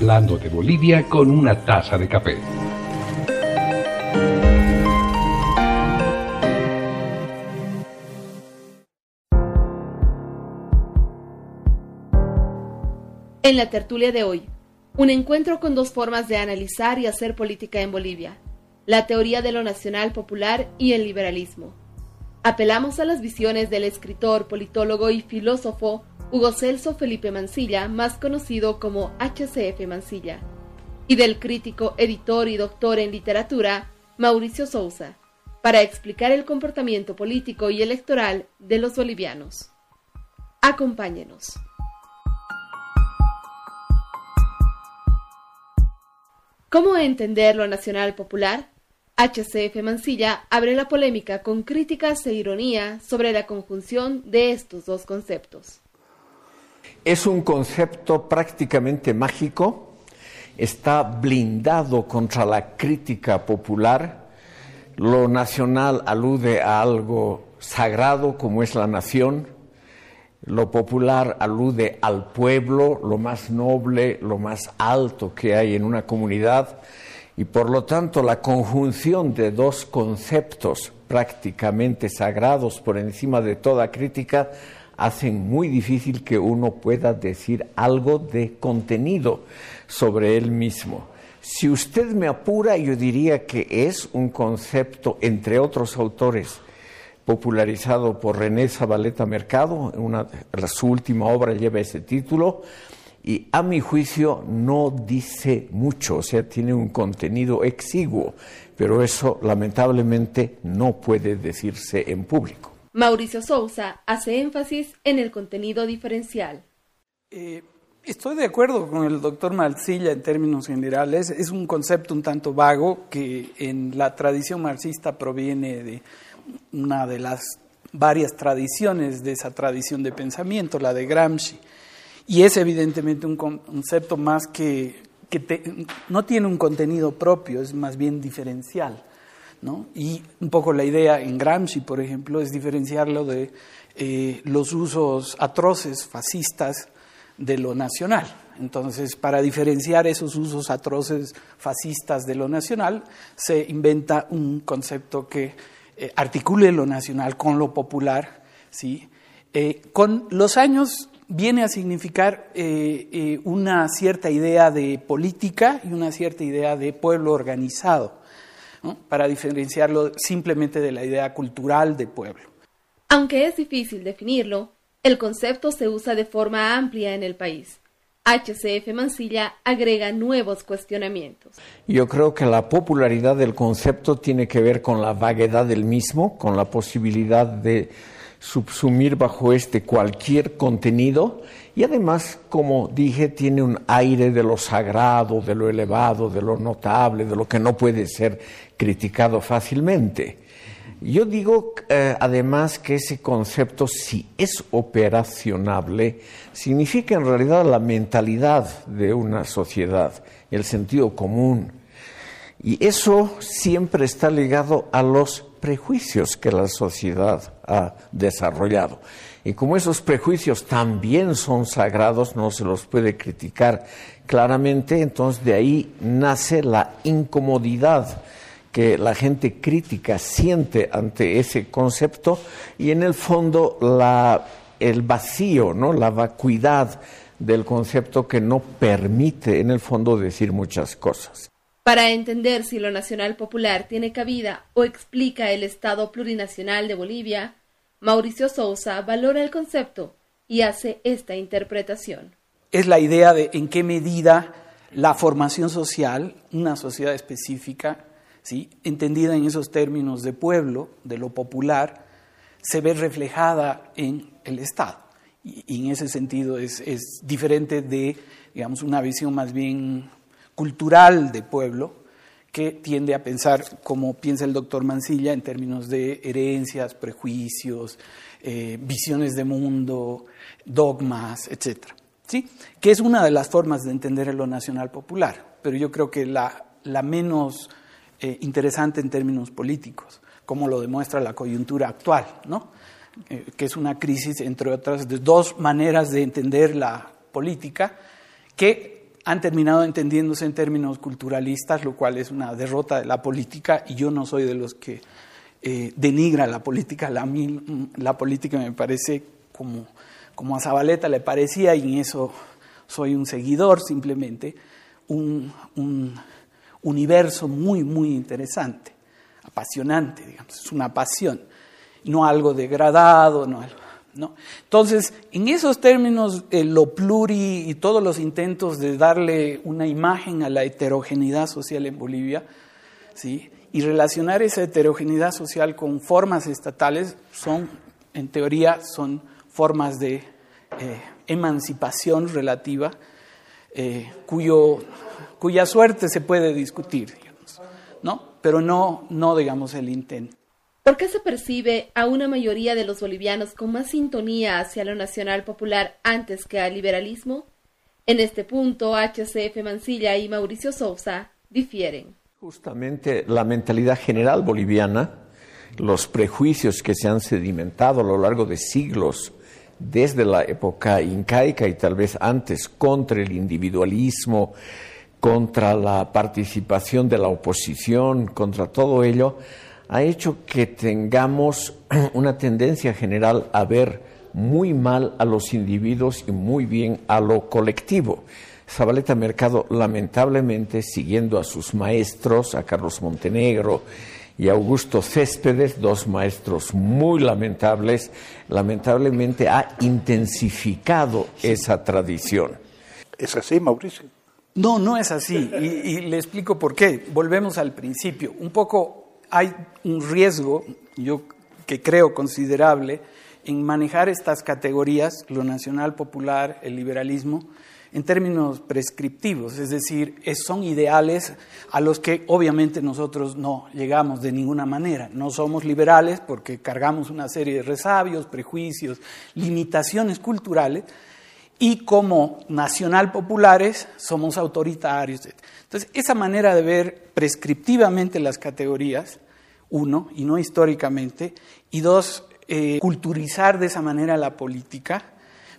hablando de Bolivia con una taza de café. En la tertulia de hoy, un encuentro con dos formas de analizar y hacer política en Bolivia, la teoría de lo nacional popular y el liberalismo. Apelamos a las visiones del escritor, politólogo y filósofo Hugo Celso Felipe Mancilla, más conocido como HCF Mancilla, y del crítico, editor y doctor en literatura Mauricio Sousa, para explicar el comportamiento político y electoral de los bolivianos. Acompáñenos. ¿Cómo entender lo nacional popular? HCF Mancilla abre la polémica con críticas e ironía sobre la conjunción de estos dos conceptos. Es un concepto prácticamente mágico, está blindado contra la crítica popular. Lo nacional alude a algo sagrado como es la nación, lo popular alude al pueblo, lo más noble, lo más alto que hay en una comunidad, y por lo tanto la conjunción de dos conceptos prácticamente sagrados por encima de toda crítica hacen muy difícil que uno pueda decir algo de contenido sobre él mismo. Si usted me apura, yo diría que es un concepto, entre otros autores, popularizado por René Zabaleta Mercado, una, su última obra lleva ese título, y a mi juicio no dice mucho, o sea, tiene un contenido exiguo, pero eso lamentablemente no puede decirse en público. Mauricio Sousa hace énfasis en el contenido diferencial. Eh, estoy de acuerdo con el doctor Marcilla en términos generales. Es un concepto un tanto vago que en la tradición marxista proviene de una de las varias tradiciones de esa tradición de pensamiento, la de Gramsci. Y es evidentemente un concepto más que, que no tiene un contenido propio, es más bien diferencial. Y un poco la idea en Gramsci, por ejemplo, es diferenciarlo de eh, los usos atroces fascistas de lo nacional. Entonces, para diferenciar esos usos atroces fascistas de lo nacional, se inventa un concepto que eh, articule lo nacional con lo popular. ¿sí? Eh, con los años viene a significar una cierta idea de política y una cierta idea de pueblo organizado para diferenciarlo simplemente de la idea cultural de pueblo. Aunque es difícil definirlo, el concepto se usa de forma amplia en el país. HCF Mansilla agrega nuevos cuestionamientos. Yo creo que la popularidad del concepto tiene que ver con la vaguedad del mismo, con la posibilidad de subsumir bajo este cualquier contenido y además, como dije, tiene un aire de lo sagrado, de lo elevado, de lo notable, de lo que no puede ser criticado fácilmente. Yo digo eh, además que ese concepto, si es operacionable, significa en realidad la mentalidad de una sociedad, el sentido común. Y eso siempre está ligado a los prejuicios que la sociedad ha desarrollado. Y como esos prejuicios también son sagrados, no se los puede criticar claramente, entonces de ahí nace la incomodidad que la gente crítica siente ante ese concepto y en el fondo la, el vacío, ¿no? la vacuidad del concepto que no permite en el fondo decir muchas cosas. Para entender si lo nacional popular tiene cabida o explica el Estado plurinacional de Bolivia, Mauricio Sousa valora el concepto y hace esta interpretación. Es la idea de en qué medida la formación social, una sociedad específica, ¿sí? entendida en esos términos de pueblo, de lo popular, se ve reflejada en el Estado. Y, en ese sentido es, es diferente de, digamos, una visión más bien cultural de pueblo, que tiende a pensar como piensa el doctor Mancilla en términos de herencias, prejuicios, eh, visiones de mundo, dogmas, etc. ¿Sí? Que es una de las formas de entender lo nacional popular, pero yo creo que la, la menos eh, interesante en términos políticos, como lo demuestra la coyuntura actual, ¿no? Eh, que es una crisis, entre otras, de dos maneras de entender la política que han terminado entendiéndose en términos culturalistas, lo cual es una derrota de la política y yo no soy de los que eh, denigra la política. La, la política me parece como, como a Zabaleta le parecía y en eso soy un seguidor simplemente, un, un universo muy, muy interesante, apasionante, digamos, es una pasión, no algo degradado, no algo Entonces, en esos términos, eh, lo pluri y todos los intentos de darle una imagen a la heterogeneidad social en Bolivia, ¿sí? y relacionar esa heterogeneidad social con formas estatales, son, en teoría, son formas de eh, emancipación relativa, eh, cuyo, cuya suerte se puede discutir, ¿no? pero no, no digamos, el intento. ¿Por qué se percibe a una mayoría de los bolivianos con más sintonía hacia lo nacional popular antes que al liberalismo? En este punto, HCF Mancilla y Mauricio Sousa difieren. Justamente la mentalidad general boliviana, los prejuicios que se han sedimentado a lo largo de siglos, desde la época incaica y tal vez antes, contra el individualismo, contra la participación de la oposición, contra todo ello, ha hecho que tengamos una tendencia general a ver muy mal a los individuos y muy bien a lo colectivo. Zabaleta Mercado, lamentablemente, siguiendo a sus maestros, a Carlos Montenegro y a Augusto Céspedes, dos maestros muy lamentables, lamentablemente ha intensificado esa tradición. ¿Es así, Mauricio? No, no es así. Y, y le explico por qué. Volvemos al principio. Un poco hay un riesgo, yo que creo considerable, en manejar estas categorías, lo nacional popular, el liberalismo, en términos prescriptivos, es decir, son ideales a los que obviamente nosotros no llegamos de ninguna manera. No somos liberales porque cargamos una serie de resabios, prejuicios, limitaciones culturales y como nacional populares somos autoritarios. Entonces, esa manera de ver prescriptivamente las categorías, uno, y no históricamente, y dos, eh, culturizar de esa manera la política,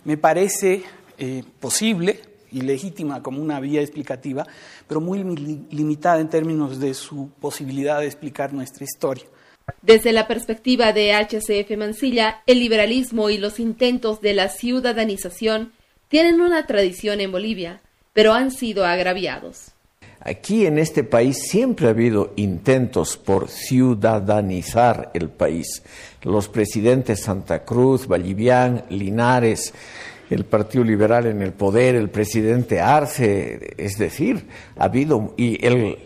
me parece eh, posible y legítima como una vía explicativa, pero muy limitada en términos de su posibilidad de explicar nuestra historia. Desde la perspectiva de HCF Mansilla, el liberalismo y los intentos de la ciudadanización tienen una tradición en Bolivia, pero han sido agraviados. Aquí en este país siempre ha habido intentos por ciudadanizar el país. Los presidentes Santa Cruz, Vallivian, Linares, el Partido Liberal en el poder, el presidente Arce, es decir, ha habido, y el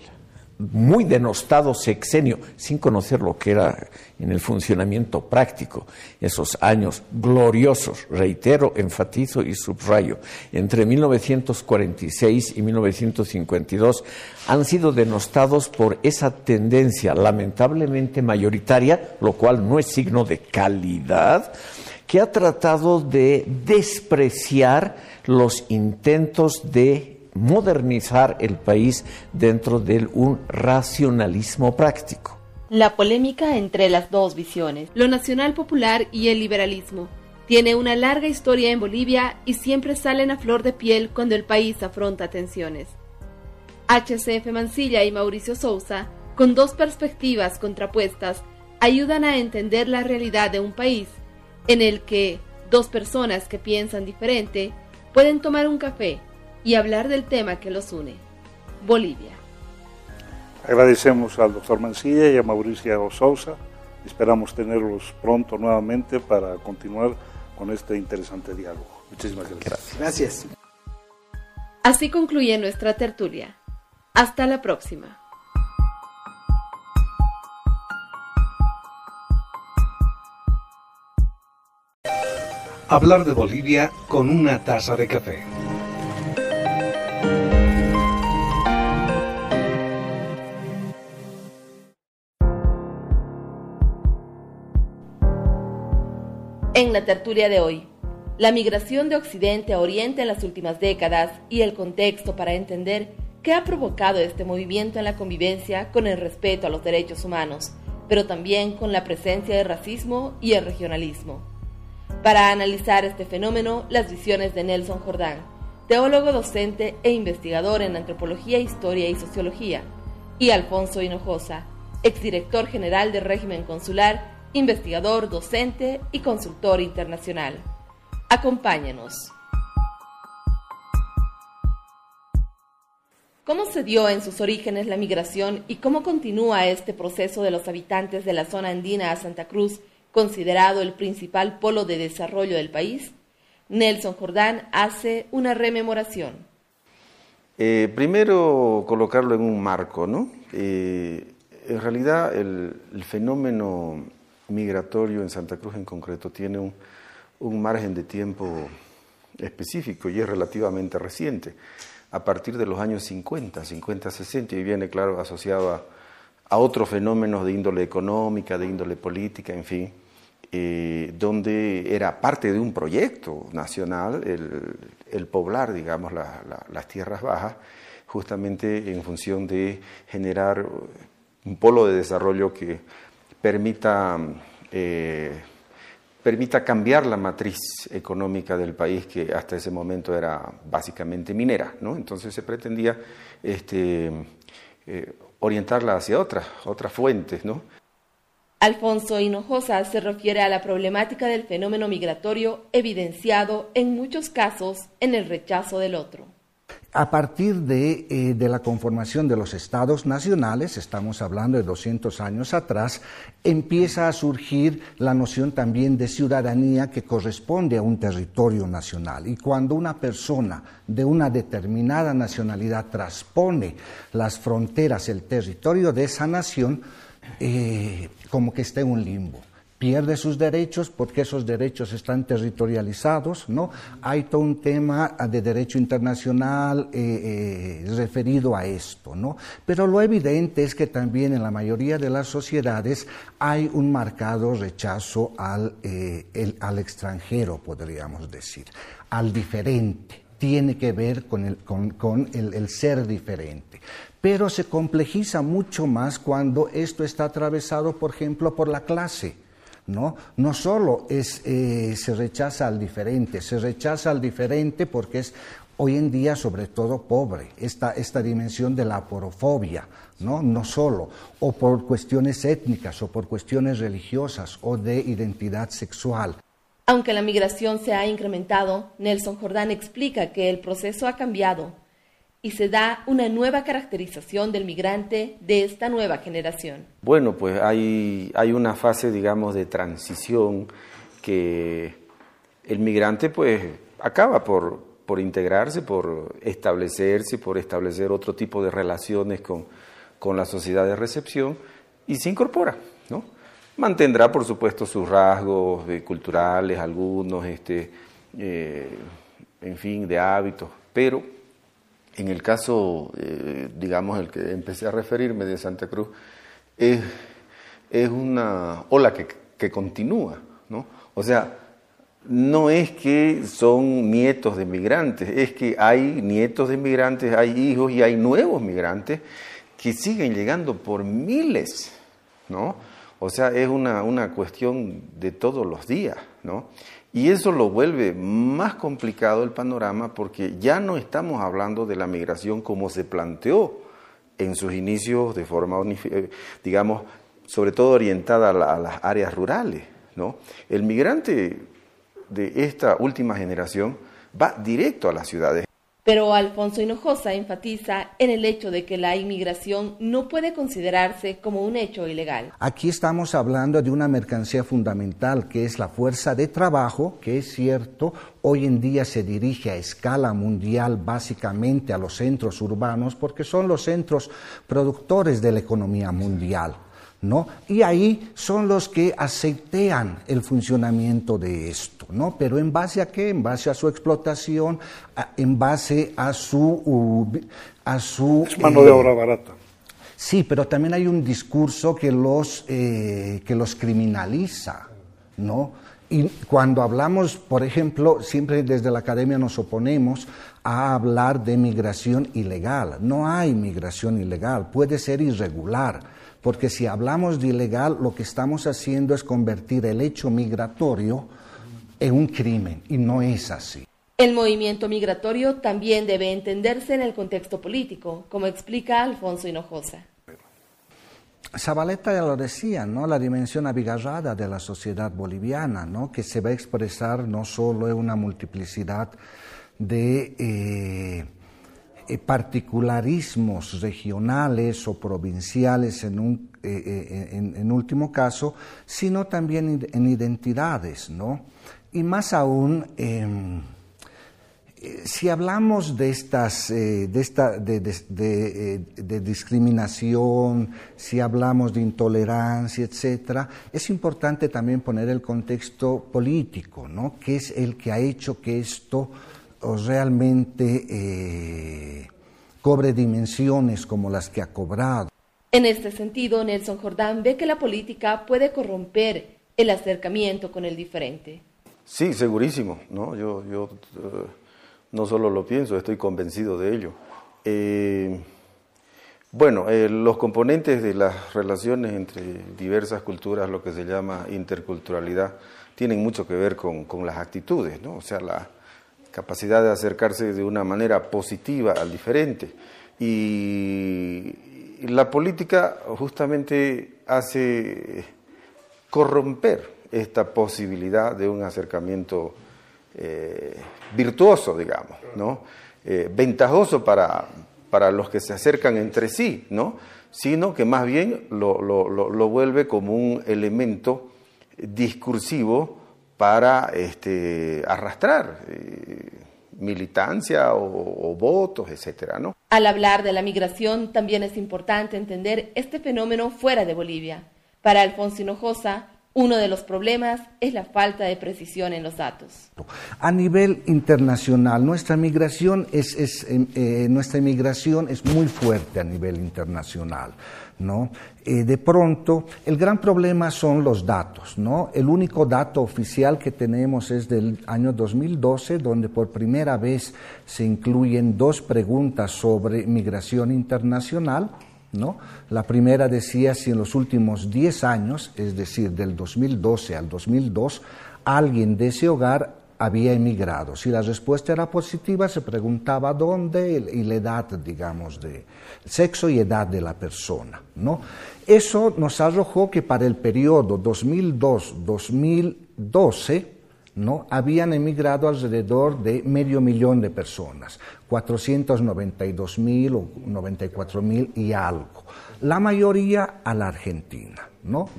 muy denostado sexenio, sin conocer lo que era en el funcionamiento práctico, esos años gloriosos, reitero, enfatizo y subrayo, entre 1946 y 1952, han sido denostados por esa tendencia lamentablemente mayoritaria, lo cual no es signo de calidad, que ha tratado de despreciar los intentos de modernizar el país dentro de un racionalismo práctico. La polémica entre las dos visiones, lo nacional popular y el liberalismo, tiene una larga historia en Bolivia y siempre salen a flor de piel cuando el país afronta tensiones. HCF Mancilla y Mauricio Sousa, con dos perspectivas contrapuestas, ayudan a entender la realidad de un país en el que dos personas que piensan diferente pueden tomar un café y hablar del tema que los une, Bolivia. Agradecemos al doctor Mancilla y a Mauricio Sousa. Esperamos tenerlos pronto nuevamente para continuar con este interesante diálogo. Muchísimas gracias. Gracias. Así concluye nuestra tertulia. Hasta la próxima. Hablar de Bolivia con una taza de café. La tertulia de hoy, la migración de Occidente a Oriente en las últimas décadas y el contexto para entender qué ha provocado este movimiento en la convivencia con el respeto a los derechos humanos, pero también con la presencia de racismo y el regionalismo. Para analizar este fenómeno, las visiones de Nelson Jordán, teólogo docente e investigador en antropología, historia y sociología, y Alfonso Hinojosa, exdirector general del régimen consular, investigador, docente y consultor internacional. Acompáñenos. ¿Cómo se dio en sus orígenes la migración y cómo continúa este proceso de los habitantes de la zona andina a Santa Cruz, considerado el principal polo de desarrollo del país? Nelson Jordán hace una rememoración. Eh, primero colocarlo en un marco, ¿no? Eh, en realidad el, fenómeno migratorio en Santa Cruz en concreto tiene un, un, margen de tiempo específico y es relativamente reciente, a partir de los años 50, 50, 60, y viene, claro, asociado a, otros fenómenos de índole económica, de índole política, en fin, eh, donde era parte de un proyecto nacional el, poblar, digamos, las tierras bajas, justamente en función de generar un polo de desarrollo que permita, eh, permita cambiar la matriz económica del país que hasta ese momento era básicamente minera. ¿no? Entonces se pretendía este, eh, orientarla hacia otras, otras fuentes. Alfonso Hinojosa se refiere a la problemática del fenómeno migratorio evidenciado en muchos casos en el rechazo del otro. A partir de, eh, de, la conformación de los estados nacionales, estamos hablando de 200 años atrás, empieza a surgir la noción también de ciudadanía que corresponde a un territorio nacional. Y cuando una persona de una determinada nacionalidad transpone las fronteras, el territorio de esa nación, eh, como que está en un limbo. Pierde sus derechos porque esos derechos están territorializados, ¿no? Hay todo un tema de derecho internacional eh, eh, referido a esto, ¿no? Pero lo evidente es que también en la mayoría de las sociedades hay un marcado rechazo al, al extranjero, podríamos decir, al diferente tiene que ver con, el, con, el, ser diferente. Pero se complejiza mucho más cuando esto está atravesado, por ejemplo, por la clase. ¿No? No solo es, eh, se rechaza al diferente, se rechaza al diferente porque es hoy en día sobre todo pobre, esta, esta dimensión de la porofobia, ¿no? no solo, o por cuestiones étnicas, o por cuestiones religiosas, o de identidad sexual. Aunque la migración se ha incrementado, Nelson Jordán explica que el proceso ha cambiado y se da una nueva caracterización del migrante de esta nueva generación. Bueno, pues hay, hay una fase, digamos, de transición que el migrante pues acaba por, por integrarse, por establecerse, por establecer otro tipo de relaciones con, con la sociedad de recepción y se incorpora, ¿no? Mantendrá, por supuesto, sus rasgos culturales, algunos, este, eh, en fin, de hábitos, pero en el caso, eh, digamos, el que empecé a referirme de Santa Cruz, es, una ola que, que continúa, ¿no? O sea, no es que son nietos de migrantes, es que hay nietos de migrantes, hay hijos y hay nuevos migrantes que siguen llegando por miles, ¿no? O sea, es una, una cuestión de todos los días, Y eso lo vuelve más complicado el panorama porque ya no estamos hablando de la migración como se planteó en sus inicios de forma, eh, digamos, sobre todo orientada a, las áreas rurales. El migrante de esta última generación va directo a las ciudades. Pero Alfonso Hinojosa enfatiza en el hecho de que la inmigración no puede considerarse como un hecho ilegal. Aquí estamos hablando de una mercancía fundamental que es la fuerza de trabajo, que es cierto, hoy en día se dirige a escala mundial básicamente a los centros urbanos porque son los centros productores de la economía mundial. ¿No? Y ahí son los que aceptean el funcionamiento de esto, ¿no? Pero en base a qué? En base a su explotación, en base a su... a su es mano de eh, obra barata. Sí, pero también hay un discurso que los, eh, que los criminaliza, ¿no? Y cuando hablamos, por ejemplo, siempre desde la academia nos oponemos a hablar de migración ilegal. No hay migración ilegal, puede ser irregular porque si hablamos de ilegal, lo que estamos haciendo es convertir el hecho migratorio en un crimen, y no es así. El movimiento migratorio también debe entenderse en el contexto político, como explica Alfonso Hinojosa. Zabaleta ya lo decía, ¿no? la dimensión abigarrada de la sociedad boliviana, ¿no? que se va a expresar no solo en una multiplicidad de eh, eh, particularismos regionales o provinciales en, un, eh, en, último caso, sino también en identidades, ¿no? Y más aún si hablamos de estas eh, de, esta, de, eh, de, discriminación, si hablamos de intolerancia, etcétera, es importante también poner el contexto político, ¿no? ¿Qué es el que ha hecho que esto realmente eh, cobre dimensiones como las que ha cobrado? En este sentido, Nelson Jordán ve que la política puede corromper el acercamiento con el diferente. Sí, segurísimo, ¿no? Yo, yo no solo lo pienso, estoy convencido de ello. Eh, bueno, eh, los componentes de las relaciones entre diversas culturas, lo que se llama interculturalidad, tienen mucho que ver con, las actitudes, ¿no? o sea, la capacidad de acercarse de una manera positiva al diferente. Y la política justamente hace corromper esta posibilidad de un acercamiento eh, virtuoso, digamos, ¿no? Eh, ventajoso para, para los que se acercan entre sí, ¿no? sino que más bien lo, lo, vuelve como un elemento discursivo para este, arrastrar eh, militancia o, votos, etcétera, ¿no? Al hablar de la migración, también es importante entender este fenómeno fuera de Bolivia. Para Alfonso Hinojosa, uno de los problemas es la falta de precisión en los datos. A nivel internacional, nuestra migración es, em, eh, nuestra inmigración es muy fuerte a nivel internacional. ¿no? Eh, de pronto, el gran problema son los datos. ¿no? El único dato oficial que tenemos es del año 2012, donde por primera vez se incluyen dos preguntas sobre migración internacional ¿no? La primera decía si en los últimos 10 años, es decir, del 2012 al 2002, alguien de ese hogar había emigrado. Si la respuesta era positiva, se preguntaba dónde y la edad, digamos, de sexo y edad de la persona. ¿no? Eso nos arrojó que para el periodo 2002-2012, ¿no? habían emigrado alrededor de medio millón de personas, 492 mil o 94 mil y algo. La mayoría a la Argentina. ¿no?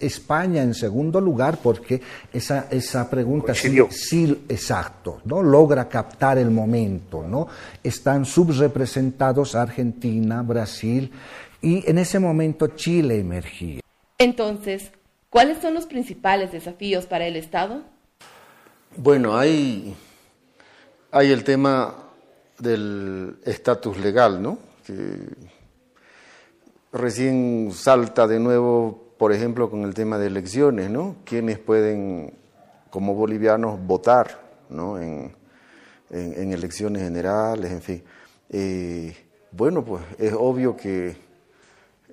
España en segundo lugar porque esa, esa pregunta sí, exacto, ¿no? logra captar el momento. ¿no? Están subrepresentados Argentina, Brasil y en ese momento Chile emergía. Entonces, ¿cuáles son los principales desafíos para el Estado? Bueno, hay, hay el tema del estatus legal, ¿no? Que recién salta de nuevo, por ejemplo, con el tema de elecciones, ¿no? ¿Quiénes pueden, como bolivianos, votar, ¿no? En, elecciones generales, en fin. Eh, bueno, pues es obvio que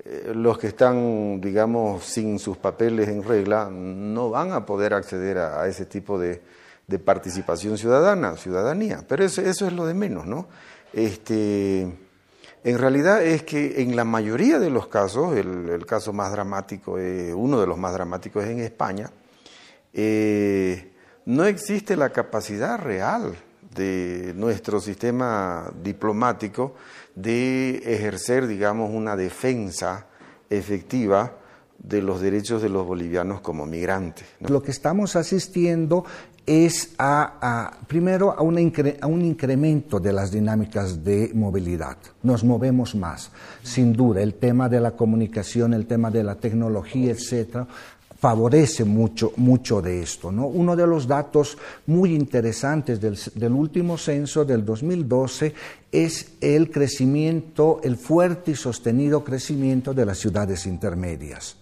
eh, los que están, digamos, sin sus papeles en regla, no van a poder acceder a ese tipo de de participación ciudadana, ciudadanía, pero eso, es lo de menos, ¿no? Este, en realidad es que en la mayoría de los casos, el, caso más dramático, uno de los más dramáticos es en España, eh, no existe la capacidad real de nuestro sistema diplomático de ejercer, digamos, una defensa efectiva de los derechos de los bolivianos como migrantes. Lo que estamos asistiendo es a, primero a, un incremento de las dinámicas de movilidad. Nos movemos más, sin duda. El tema de la comunicación, el tema de la tecnología, etcétera, favorece mucho, mucho de esto. ¿no? Uno de los datos muy interesantes del, del, último censo del 2012 es el crecimiento, el fuerte y sostenido crecimiento de las ciudades intermedias.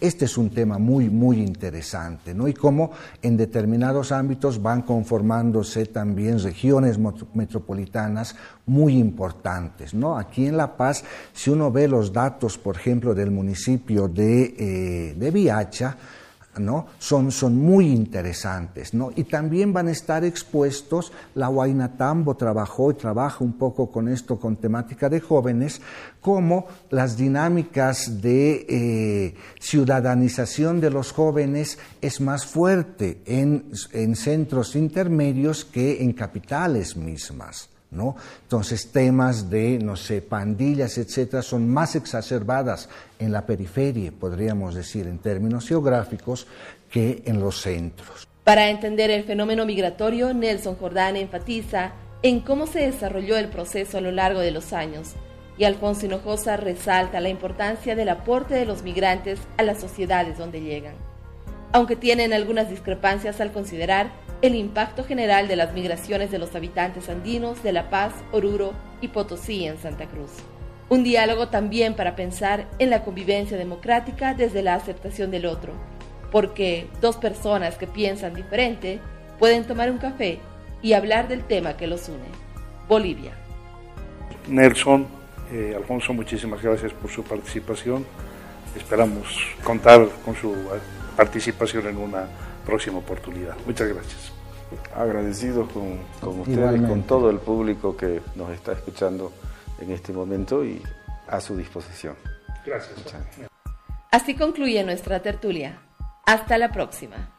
Este es un tema muy, muy interesante, ¿no? Y cómo en determinados ámbitos van conformándose también regiones metropolitanas muy importantes, ¿no? Aquí en La Paz, si uno ve los datos, por ejemplo, del municipio de, eh, de Viacha, ¿no? Son, son muy interesantes. Y también van a estar expuestos, la Huayna Tambo trabajó y trabaja un poco con esto, con temática de jóvenes, como las dinámicas de eh, ciudadanización de los jóvenes es más fuerte en centros intermedios que en capitales mismas. ¿No? Entonces, temas de, no sé, pandillas, etcétera, son más exacerbadas en la periferia, podríamos decir, en términos geográficos, que en los centros. Para entender el fenómeno migratorio, Nelson Jordán enfatiza en cómo se desarrolló el proceso a lo largo de los años, y Alfonso Hinojosa resalta la importancia del aporte de los migrantes a las sociedades donde llegan. Aunque tienen algunas discrepancias al considerar el impacto general de las migraciones de los habitantes andinos de La Paz, Oruro y Potosí en Santa Cruz. Un diálogo también para pensar en la convivencia democrática desde la aceptación del otro, porque dos personas que piensan diferente pueden tomar un café y hablar del tema que los une. Bolivia. Nelson, eh, Alfonso, muchísimas gracias por su participación. Esperamos contar con su participación en una próxima oportunidad. Muchas gracias. Agradecidos con, con ustedes, con todo el público que nos está escuchando en este momento y a su disposición. Gracias. Así concluye nuestra tertulia. Hasta la próxima.